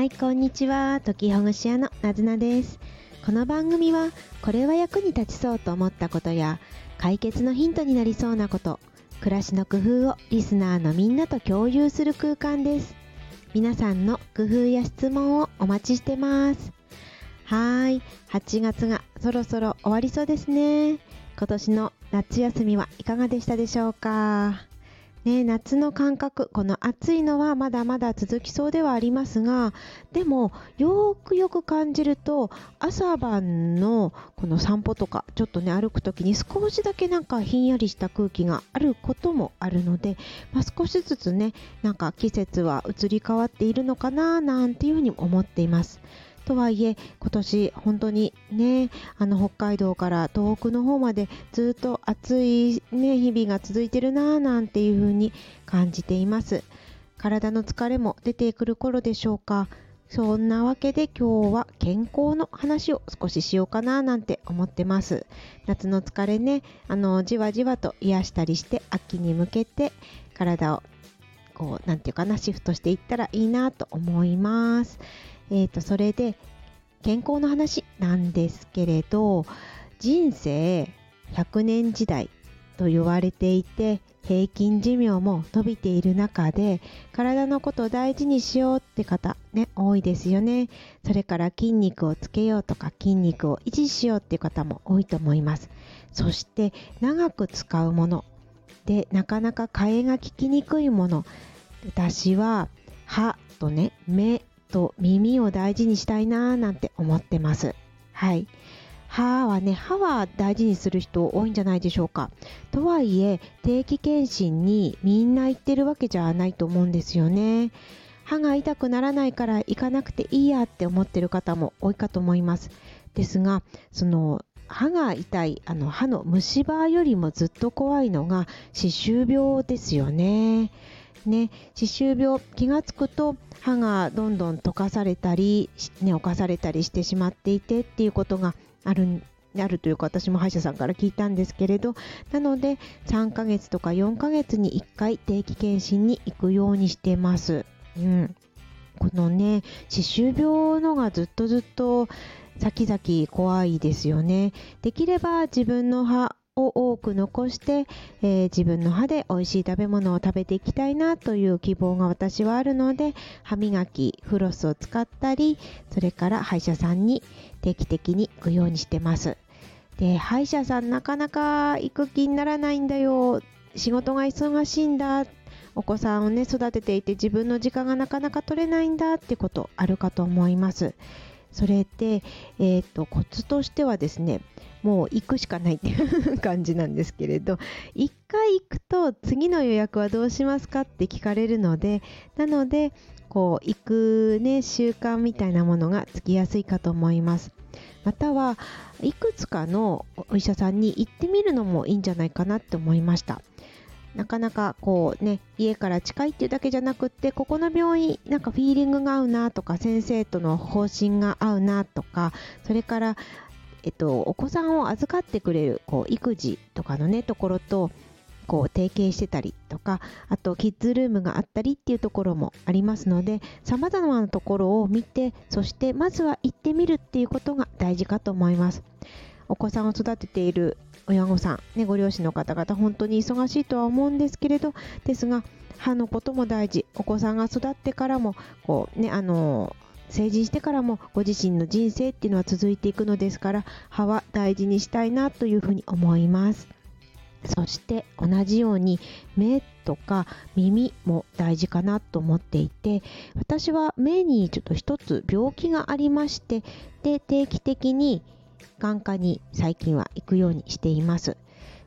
はい、こんにちは。時ほぐし屋のなずなです。この番組は、これは役に立ちそうと思ったことや、解決のヒントになりそうなこと、暮らしの工夫をリスナーのみんなと共有する空間です。皆さんの工夫や質問をお待ちしてます。はーい、8月がそろそろ終わりそうですね。今年の夏休みはいかがでしたでしょうか？ね、夏の感覚、この暑いのはまだまだ続きそうではありますが、でもよくよく感じると朝晩のこの散歩とかちょっとね歩くときに少しだけなんかひんやりした空気があることもあるので、まあ、少しずつねなんか季節は移り変わっているのかななんていうふうに思っています。とはいえ今年本当にねあの北海道から東北の方までずっと暑い、ね、日々が続いてるなぁなんていう風に感じています。体の疲れも出てくる頃でしょうか。そんなわけで今日は健康の話を少ししようかななんて思ってます。夏の疲れねあのじわじわと癒したりして秋に向けて体をこうなんていうかなシフトしていったらいいなと思います。えー、とそれで健康の話なんですけれど人生100年時代と言われていて平均寿命も伸びている中で体のことを大事にしようって方ね多いですよね。それから筋肉をつけようとか筋肉を維持しようって方も多いと思います。そして長く使うものでなかなか替えが利きにくいもの私は歯とね目と耳を大事にしたいなーなんて思ってます。はい。歯はね、歯は大事にする人多いんじゃないでしょうか。とはいえ、定期検診にみんな行ってるわけじゃないと思うんですよね。歯が痛くならないから行かなくていいやって思ってる方も多いかと思います。ですが、その歯が痛いあの歯の虫歯よりもずっと怖いのが歯周病ですよね。ね、歯周病気がつくと歯がどんどん溶かされたり、ね、侵されたりしてしまっていてっていうことがあるあるというか私も歯医者さんから聞いたんですけれどなので3ヶ月とか4ヶ月に1回定期検診に行くようにしてます。うんこのね歯周病のがずっとずっと先々怖いですよね。できれば自分の歯を多く残して、えー、自分の歯で美味しい食べ物を食べていきたいなという希望が私はあるので歯磨きフロスを使ったりそれから歯医者さんに定期的に行くようにしてます。で歯医者さんなかなか行く気にならないんだよ。仕事が忙しいんだ。お子さんをね育てていて自分の時間がなかなか取れないんだってことあるかと思います。それで、えーと、コツとしてはですねもう行くしかないっていう感じなんですけれど1回行くと次の予約はどうしますかって聞かれるのでなのでこう行くね習慣みたいなものがつきやすいかと思います。またはいくつかのお医者さんに行ってみるのもいいんじゃないかなって思いました。なかなかこうね家から近いっていうだけじゃなくってここの病院なんかフィーリングが合うなとか先生との方針が合うなとかそれからえっと、お子さんを預かってくれるこう育児とかのねところとこう提携してたりとかあとキッズルームがあったりっていうところもありますのでさまざまなところを見てそしてまずは行ってみるっていうことが大事かと思います。お子さんを育てている親御さん、ね、ご両親の方々本当に忙しいとは思うんですけれどですが歯のことも大事。お子さんが育ってからもこうねあの成人してからもご自身の人生っていうのは続いていくのですから歯は大事にしたいなというふうに思います。そして同じように目とか耳も大事かなと思っていて私は目にちょっと一つ病気がありましてで定期的に眼科に最近は行くようにしています。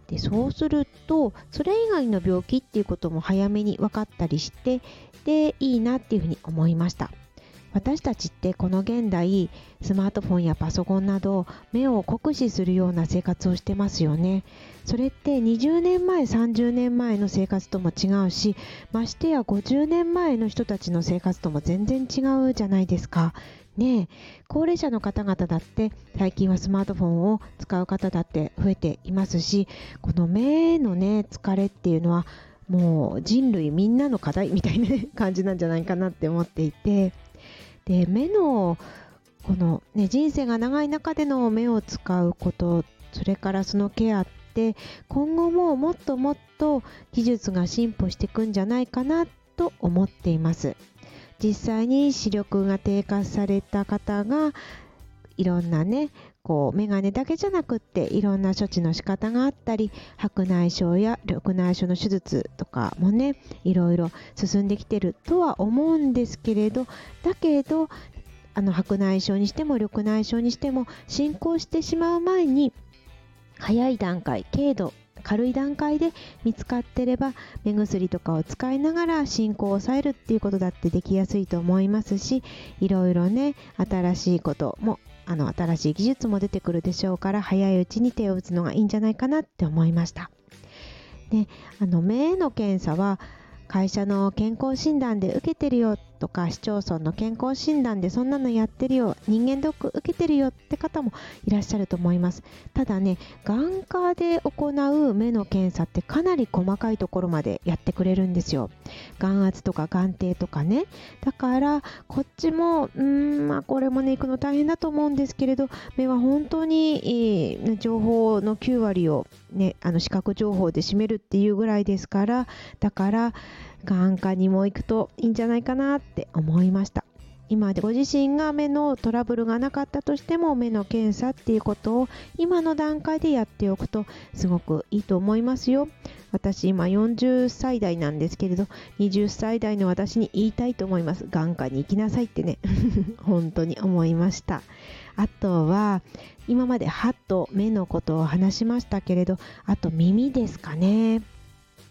でそうするとそれ以外の病気っていうことも早めに分かったりしてでいいなっていうふうに思いました。私たちってこの現代スマートフォンやパソコンなど目を酷使するような生活をしてますよね。それって20年前30年前の生活とも違うしましてや50年前の人たちの生活とも全然違うじゃないですか。ね高齢者の方々だって最近はスマートフォンを使う方だって増えていますしこの目のね疲れっていうのはもう人類みんなの課題みたいな感じなんじゃないかなって思っていて。で目のこの、ね、人生が長い中での目を使うことそれからそのケアって今後ももっともっと技術が進歩していくんじゃないかなと思っています。実際に視力が低下された方がいろんなねこう眼鏡だけじゃなくっていろんな処置の仕方があったり白内障や緑内障の手術とかもねいろいろ進んできてるとは思うんですけれどだけどあの白内障にしても緑内障にしても進行してしまう前に早い段階軽度軽い段階で見つかってれば目薬とかを使いながら進行を抑えるっていうことだってできやすいと思いますしいろいろね新しいこともあの新しい技術も出てくるでしょうから早いうちに手を打つのがいいんじゃないかなって思いました。であの目への検査は会社の健康診断で受けてるよとか市町村の健康診断でそんなのやってるよ人間ドック受けてるよって方もいらっしゃると思います。ただね眼科で行う目の検査ってかなり細かいところまでやってくれるんですよ。眼圧とか眼底とかね。だからこっちもうんまあこれもね行くの大変だと思うんですけれど目は本当に、いい情報の9割をねあの視覚情報で占めるっていうぐらいですからだから眼科にも行くといいんじゃないかなって思いました。今でご自身が目のトラブルがなかったとしても目の検査っていうことを今の段階でやっておくとすごくいいと思いますよ。私今40歳代なんですけれど20歳代の私に言いたいと思います。眼科に行きなさいってね。本当に思いました。あとは今まで歯と目のことを話しましたけれどあと耳ですかね。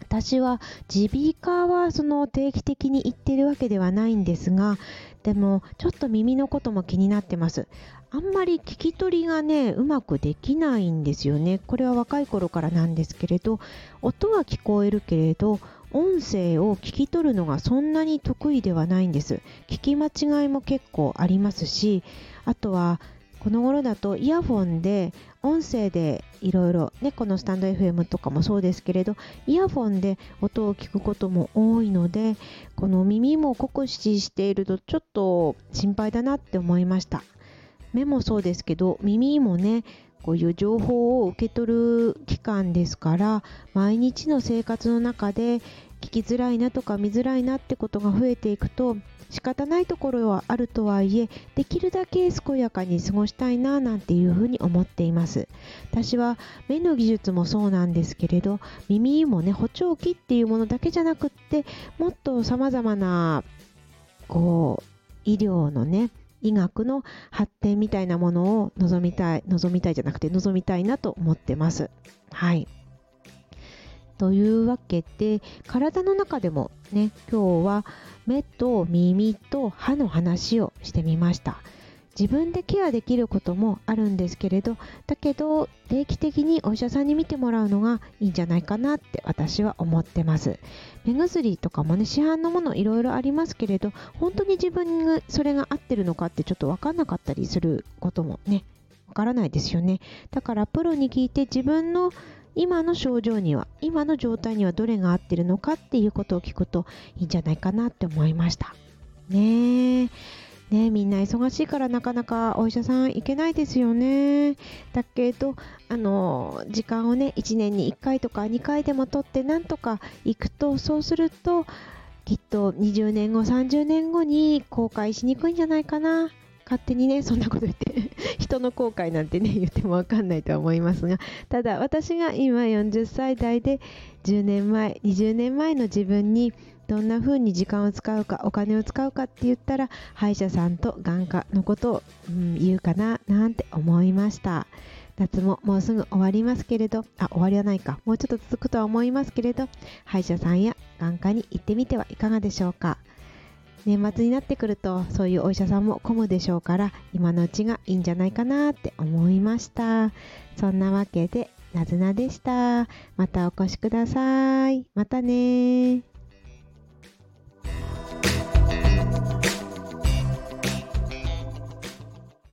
私は耳鼻科はその定期的に行ってるわけではないんですがでもちょっと耳のことも気になってます。あんまり聞き取りがねうまくできないんですよね。これは若い頃からなんですけれど音は聞こえるけれど音声を聞き取るのがそんなに得意ではないんです。聞き間違いも結構ありますしあとはこの頃だとイヤフォンで音声でいろいろねこのスタンド FM とかもそうですけれどイヤフォンで音を聞くことも多いのでこの耳も酷使しているとちょっと心配だなって思いました。目もそうですけど耳もねこういう情報を受け取る機関ですから毎日の生活の中で聞きづらいなとか見づらいなってことが増えていくと仕方ないところはあるとはいえできるだけ健やかに過ごしたいななんていうふうに思っています。私は目の技術もそうなんですけれど耳もね補聴器っていうものだけじゃなくってもっとさまざまなこう医療のね医学の発展みたいなものを望みたい望みたいじゃなくて望みたいなと思ってます。はい。というわけで体の中でもね今日は目と耳と歯の話をしてみました。自分でケアできることもあるんですけれどだけど定期的にお医者さんに見てもらうのがいいんじゃないかなって私は思ってます。目薬とかもね市販のものいろいろありますけれど本当に自分がそれが合ってるのかってちょっと分かんなかったりすることもねわからないですよね。だからプロに聞いて自分の今の症状には今の状態にはどれが合ってるのかっていうことを聞くといいんじゃないかなって思いました。ねえ。ねみんな忙しいからなかなかお医者さん行けないですよね。だけどあの時間をね1年に1回とか2回でも取ってなんとか行くとそうするときっと20年後30年後に後悔しにくいんじゃないかな。勝手にねそんなこと言って 人の後悔なんてね 言っても分かんないとは思いますがただ私が今40歳代で10年前20年前の自分にどんな風に時間を使うかお金を使うかって言ったら歯医者さんと眼科のことを、うん、言うかななんて思いました。夏ももうすぐ終わりますけれどあ終わりはないか。もうちょっと続くとは思いますけれど歯医者さんや眼科に行ってみてはいかがでしょうか。年末になってくるとそういうお医者さんも混むでしょうから今のうちがいいんじゃないかなって思いました。そんなわけでなずなでした。またお越しください。またね